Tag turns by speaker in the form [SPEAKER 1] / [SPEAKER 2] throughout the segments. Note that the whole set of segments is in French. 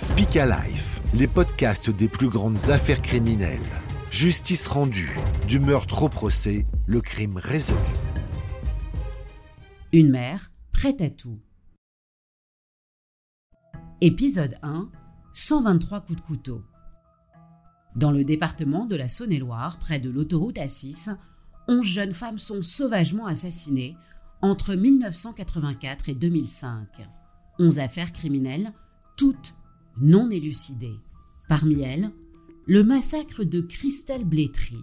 [SPEAKER 1] Speak Life, les podcasts des plus grandes affaires criminelles. Justice rendue, du meurtre au procès, le crime résolu.
[SPEAKER 2] Une mère prête à tout. Épisode 1 123 coups de couteau. Dans le département de la Saône-et-Loire, près de l'autoroute A6, 11 jeunes femmes sont sauvagement assassinées entre 1984 et 2005. 11 affaires criminelles, toutes non élucidées. Parmi elles, le massacre de Christelle Blétry.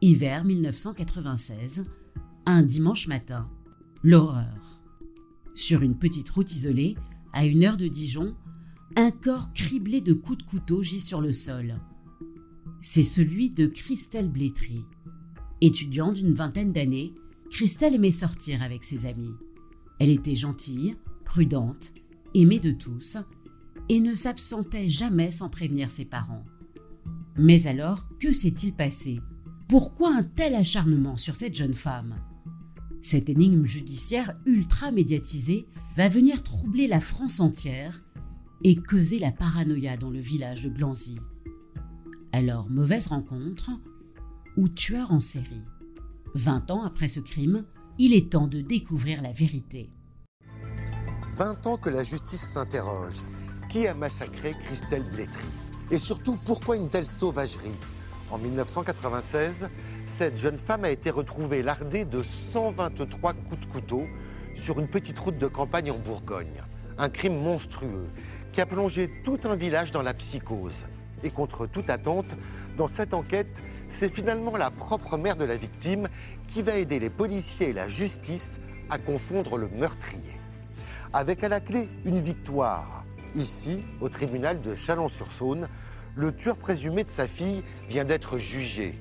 [SPEAKER 2] Hiver 1996, un dimanche matin. L'horreur. Sur une petite route isolée, à une heure de Dijon, un corps criblé de coups de couteau gît sur le sol. C'est celui de Christelle Blétry. Étudiant d'une vingtaine d'années, Christelle aimait sortir avec ses amis. Elle était gentille, prudente, aimée de tous, et ne s'absentait jamais sans prévenir ses parents. Mais alors, que s'est-il passé? Pourquoi un tel acharnement sur cette jeune femme? Cette énigme judiciaire ultra médiatisée va venir troubler la France entière et causer la paranoïa dans le village de Blanzy. Alors, mauvaise rencontre ou tueur en série? Vingt ans après ce crime, il est temps de découvrir la vérité.
[SPEAKER 1] 20 ans que la justice s'interroge. Qui a massacré Christelle Blétry Et surtout, pourquoi une telle sauvagerie? En 1996, cette jeune femme a été retrouvée lardée de 123 coups de couteau sur une petite route de campagne en Bourgogne. Un crime monstrueux qui a plongé tout un village dans la psychose. Et contre toute attente, dans cette enquête, c'est finalement la propre mère de la victime qui va aider les policiers et la justice à confondre le meurtrier. Avec à la clé une victoire Ici, au tribunal de Chalon-sur-Saône, le tueur présumé de sa fille vient d'être jugé.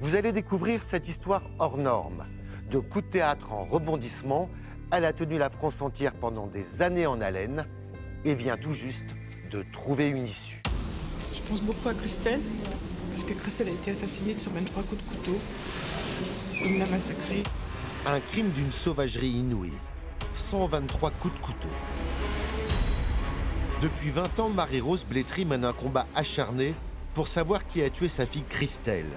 [SPEAKER 1] Vous allez découvrir cette histoire hors norme. De coup de théâtre en rebondissement, elle a tenu la France entière pendant des années en haleine et vient tout juste de trouver une issue.
[SPEAKER 3] Je pense beaucoup à Christelle, parce que Christelle a été assassinée sur 23 coups de couteau. Il l'a massacrée.
[SPEAKER 1] Un crime d'une sauvagerie inouïe. 123 coups de couteau. Depuis 20 ans, Marie-Rose Blétry mène un combat acharné pour savoir qui a tué sa fille Christelle.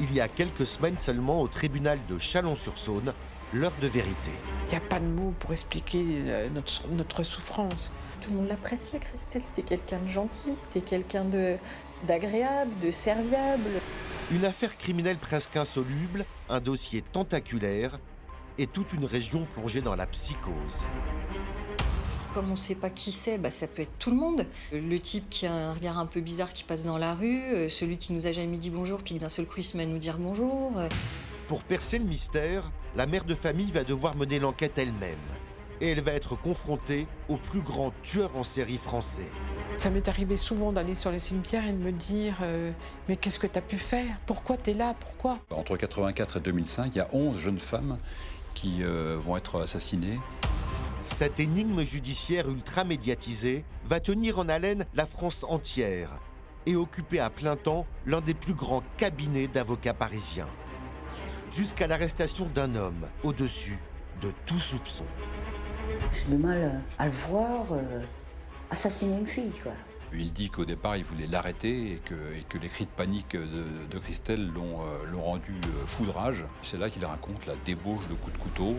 [SPEAKER 1] Il y a quelques semaines seulement au tribunal de Chalon-sur-Saône, l'heure de vérité.
[SPEAKER 3] Il n'y a pas de mots pour expliquer euh, notre, notre souffrance.
[SPEAKER 4] Tout le monde l'appréciait, Christelle. C'était quelqu'un de gentil, c'était quelqu'un de d'agréable, de serviable.
[SPEAKER 1] Une affaire criminelle presque insoluble, un dossier tentaculaire et toute une région plongée dans la psychose.
[SPEAKER 4] Comme on ne sait pas qui c'est, bah, ça peut être tout le monde. Le type qui a un regard un peu bizarre qui passe dans la rue, euh, celui qui nous a jamais dit bonjour puis d'un seul coup il se met à nous dire bonjour.
[SPEAKER 1] Pour percer le mystère, la mère de famille va devoir mener l'enquête elle-même. Et elle va être confrontée au plus grand tueur en série français.
[SPEAKER 3] Ça m'est arrivé souvent d'aller sur les cimetières et de me dire euh, Mais qu'est-ce que tu as pu faire? Pourquoi tu es là? Pourquoi?
[SPEAKER 5] Entre 84 et 2005, il y a 11 jeunes femmes qui euh, vont être assassinées.
[SPEAKER 1] Cette énigme judiciaire ultra médiatisée va tenir en haleine la France entière et occuper à plein temps l'un des plus grands cabinets d'avocats parisiens. Jusqu'à l'arrestation d'un homme au-dessus de tout soupçon.
[SPEAKER 6] J'ai du mal à le voir euh, assassiner une fille, quoi.
[SPEAKER 5] Il dit qu'au départ, il voulait l'arrêter et que, les cris de panique de, Christelle euh, l'ont rendu euh, foudrage. C'est là qu'il raconte la débauche de coups de couteau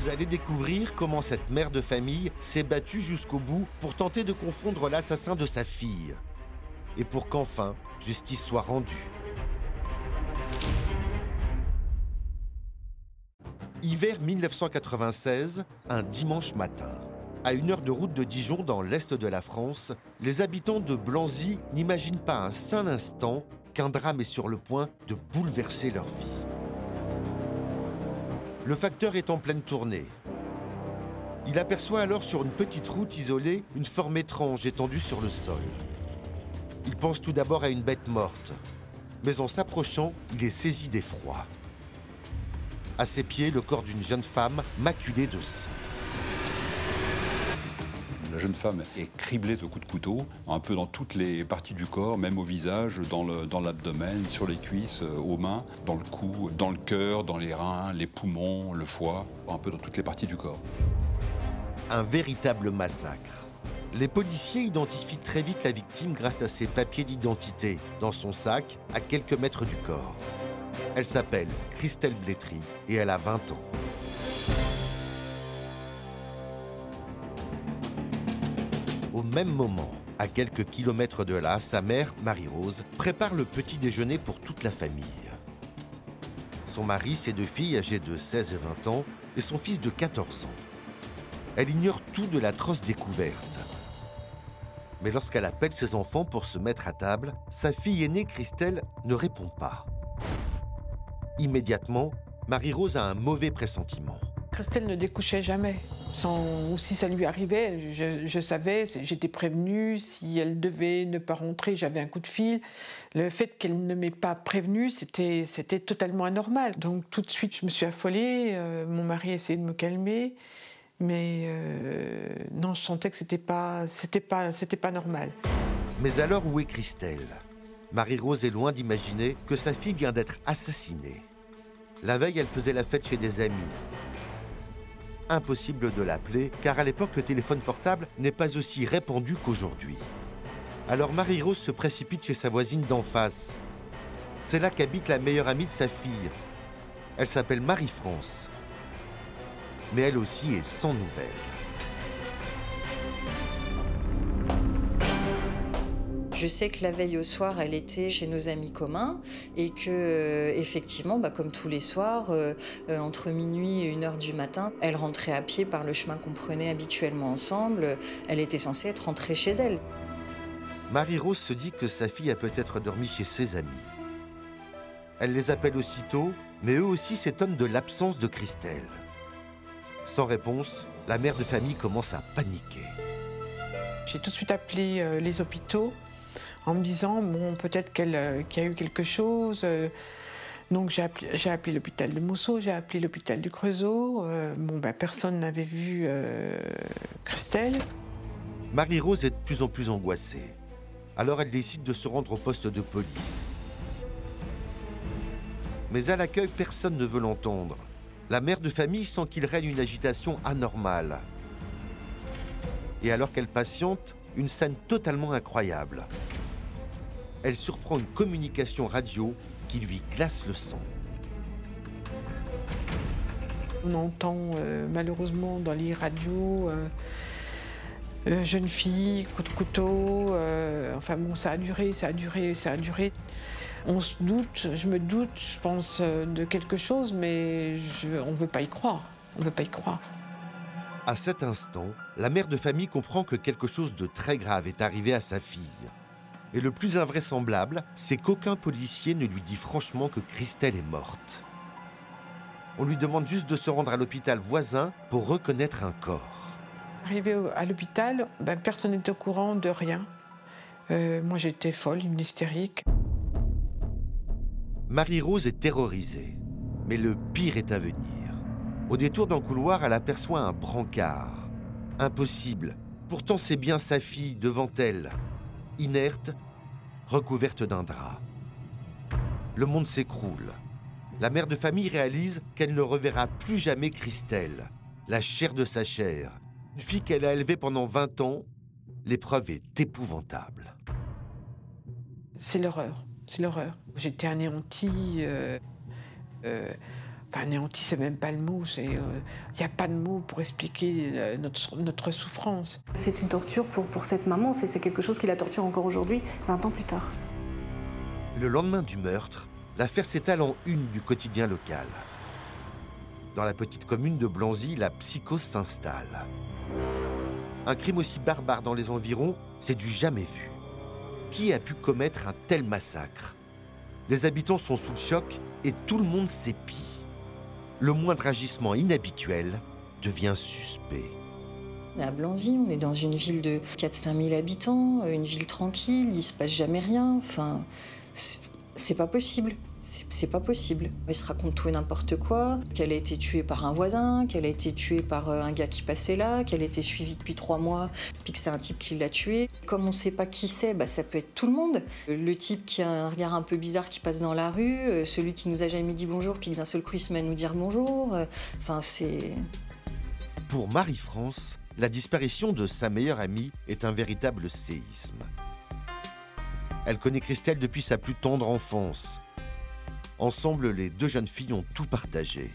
[SPEAKER 1] vous allez découvrir comment cette mère de famille s'est battue jusqu'au bout pour tenter de confondre l'assassin de sa fille. Et pour qu'enfin, justice soit rendue. Hiver 1996, un dimanche matin. À une heure de route de Dijon dans l'est de la France, les habitants de Blanzy n'imaginent pas un seul instant qu'un drame est sur le point de bouleverser leur vie. Le facteur est en pleine tournée. Il aperçoit alors sur une petite route isolée une forme étrange étendue sur le sol. Il pense tout d'abord à une bête morte, mais en s'approchant, il est saisi d'effroi. À ses pieds, le corps d'une jeune femme maculée de sang.
[SPEAKER 5] La jeune femme est criblée de coups de couteau, un peu dans toutes les parties du corps, même au visage, dans l'abdomen, sur les cuisses, euh, aux mains, dans le cou, dans le cœur, dans les reins, les poumons, le foie, un peu dans toutes les parties du corps.
[SPEAKER 1] Un véritable massacre. Les policiers identifient très vite la victime grâce à ses papiers d'identité dans son sac à quelques mètres du corps. Elle s'appelle Christelle Blétry et elle a 20 ans. Au même moment, à quelques kilomètres de là, sa mère, Marie-Rose, prépare le petit déjeuner pour toute la famille. Son mari, ses deux filles âgées de 16 et 20 ans, et son fils de 14 ans. Elle ignore tout de l'atroce découverte. Mais lorsqu'elle appelle ses enfants pour se mettre à table, sa fille aînée, Christelle, ne répond pas. Immédiatement, Marie-Rose a un mauvais pressentiment.
[SPEAKER 3] Christelle ne découchait jamais. Sans, ou si ça lui arrivait, je, savais, j'étais prévenue. Si elle devait ne pas rentrer, j'avais un coup de fil. Le fait qu'elle ne m'ait pas prévenue, c'était, totalement anormal. Donc tout de suite, je me suis affolée. Euh, mon mari a essayé de me calmer. Mais euh, non, je sentais que c'était pas, pas, pas normal.
[SPEAKER 1] Mais alors où est Christelle? Marie-Rose est loin d'imaginer que sa fille vient d'être assassinée. La veille, elle faisait la fête chez des amis. Impossible de l'appeler, car à l'époque, le téléphone portable n'est pas aussi répandu qu'aujourd'hui. Alors Marie-Rose se précipite chez sa voisine d'en face. C'est là qu'habite la meilleure amie de sa fille. Elle s'appelle Marie-France. Mais elle aussi est sans nouvelles.
[SPEAKER 4] Je sais que la veille au soir, elle était chez nos amis communs et que, euh, effectivement, bah, comme tous les soirs, euh, euh, entre minuit et une heure du matin, elle rentrait à pied par le chemin qu'on prenait habituellement ensemble. Elle était censée être rentrée chez elle.
[SPEAKER 1] Marie-Rose se dit que sa fille a peut-être dormi chez ses amis. Elle les appelle aussitôt, mais eux aussi s'étonnent de l'absence de Christelle. Sans réponse, la mère de famille commence à paniquer.
[SPEAKER 3] J'ai tout de suite appelé les hôpitaux en me disant bon peut-être qu'elle, euh, qu'il y a eu quelque chose. euh. donc j'ai appelé, j'ai appelé l'hôpital de Mousseau, j'ai appelé l'hôpital du Creusot. euh, bon ben personne n'avait vu Christelle.
[SPEAKER 1] Marie-Rose est de plus en plus angoissée. Alors elle décide de se rendre au poste de police. Mais à l'accueil, personne ne veut l'entendre. La mère de famille sent qu'il règne une agitation anormale. Et alors qu'elle patiente, une scène totalement incroyable. Elle surprend une communication radio qui lui glace le sang.
[SPEAKER 3] On entend euh, malheureusement dans les radios euh, euh, jeune fille, coup de couteau. euh, enfin bon, ça a duré, ça a duré, ça a duré. On se doute, je me doute, je pense euh, de quelque chose, mais on ne veut pas y croire. On ne veut pas y croire.
[SPEAKER 1] À cet instant, la mère de famille comprend que quelque chose de très grave est arrivé à sa fille. Et le plus invraisemblable, c'est qu'aucun policier ne lui dit franchement que Christelle est morte. On lui demande juste de se rendre à l'hôpital voisin pour reconnaître un corps.
[SPEAKER 3] Arrivé à l'hôpital, ben, personne n'était au courant de rien. Euh, moi j'étais folle, une hystérique.
[SPEAKER 1] Marie-Rose est terrorisée. Mais le pire est à venir. Au détour d'un couloir, elle aperçoit un brancard. Impossible. Pourtant, c'est bien sa fille devant elle. Inerte, recouverte d'un drap. Le monde s'écroule. La mère de famille réalise qu'elle ne reverra plus jamais Christelle, la chair de sa chair. Une fille qu'elle a élevée pendant 20 ans. L'épreuve est épouvantable.
[SPEAKER 3] C'est l'horreur, c'est l'horreur. J'étais anéantie. euh, euh, enfin, anéantie, c'est même pas le mot. Il n'y a pas de mot pour expliquer euh, notre, notre souffrance.
[SPEAKER 7] C'est une torture pour, pour cette maman, c'est c'est quelque chose qui la torture encore aujourd'hui, 20 ans plus tard.
[SPEAKER 1] Le lendemain du meurtre, l'affaire s'étale en une du quotidien local. Dans la petite commune de Blanzy, la psychose s'installe. Un crime aussi barbare dans les environs, c'est du jamais vu. Qui a pu commettre un tel massacre? Les habitants sont sous le choc et tout le monde s'épie. Le moindre agissement inhabituel devient suspect.
[SPEAKER 4] À Blanzy, on est dans une ville de 4-5 000 habitants, une ville tranquille, il se passe jamais rien. Enfin, c'est pas possible. C'est pas possible. Il se raconte tout et n'importe quoi, qu'elle a été tuée par un voisin, qu'elle a été tuée par euh, un gars qui passait là, qu'elle a été suivie depuis trois mois, puis que c'est un type qui l'a tuée. Comme on sait pas qui c'est, bah, ça peut être tout le monde. Le type qui a un regard un peu bizarre qui passe dans la rue, euh, celui qui nous a jamais dit bonjour, puis d'un seul coup il se met à nous dire bonjour. Euh, Enfin, c'est.
[SPEAKER 1] Pour Marie-France, la disparition de sa meilleure amie est un véritable séisme. Elle connaît Christelle depuis sa plus tendre enfance. Ensemble, les deux jeunes filles ont tout partagé.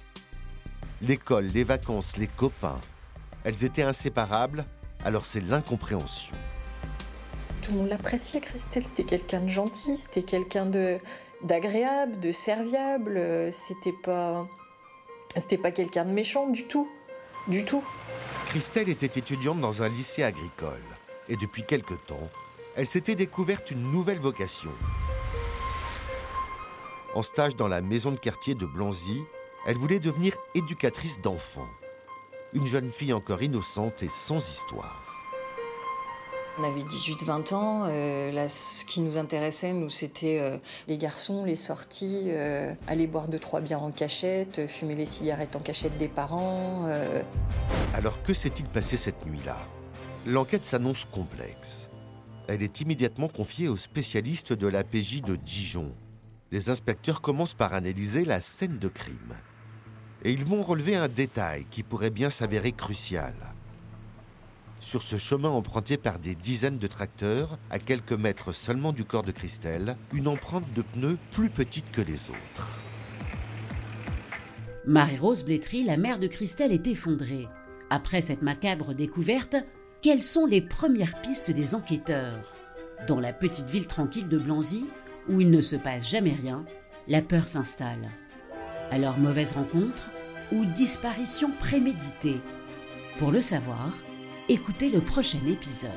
[SPEAKER 1] L'école, les vacances, les copains. Elles étaient inséparables, alors c'est l'incompréhension.
[SPEAKER 4] Tout le monde l'appréciait, Christelle. C'était quelqu'un de gentil, c'était quelqu'un de d'agréable, de serviable. C'était pas, c'était pas quelqu'un de méchant du tout, du tout.
[SPEAKER 1] Christelle était étudiante dans un lycée agricole. Et depuis quelque temps, elle s'était découverte une nouvelle vocation. En stage dans la maison de quartier de Blanzy, elle voulait devenir éducatrice d'enfants. Une jeune fille encore innocente et sans histoire.
[SPEAKER 4] On avait 18-20 ans. euh, là, ce qui nous intéressait, nous, c'était euh, les garçons, les sorties, euh, aller boire deux trois bières en cachette, fumer les cigarettes en cachette des parents.
[SPEAKER 1] Alors que s'est-il passé cette nuit-là? L'enquête s'annonce complexe. Elle est immédiatement confiée aux spécialistes de la PJ de Dijon. Les inspecteurs commencent par analyser la scène de crime. Et ils vont relever un détail qui pourrait bien s'avérer crucial. Sur ce chemin emprunté par des dizaines de tracteurs, à quelques mètres seulement du corps de Christelle, une empreinte de pneus plus petite que les autres.
[SPEAKER 2] Marie-Rose Blétry, la mère de Christelle, est effondrée. Après cette macabre découverte, quelles sont les premières pistes des enquêteurs? Dans la petite ville tranquille de Blanzy, où il ne se passe jamais rien, la peur s'installe. Alors mauvaise rencontre ou disparition préméditée? Pour le savoir, écoutez le prochain épisode.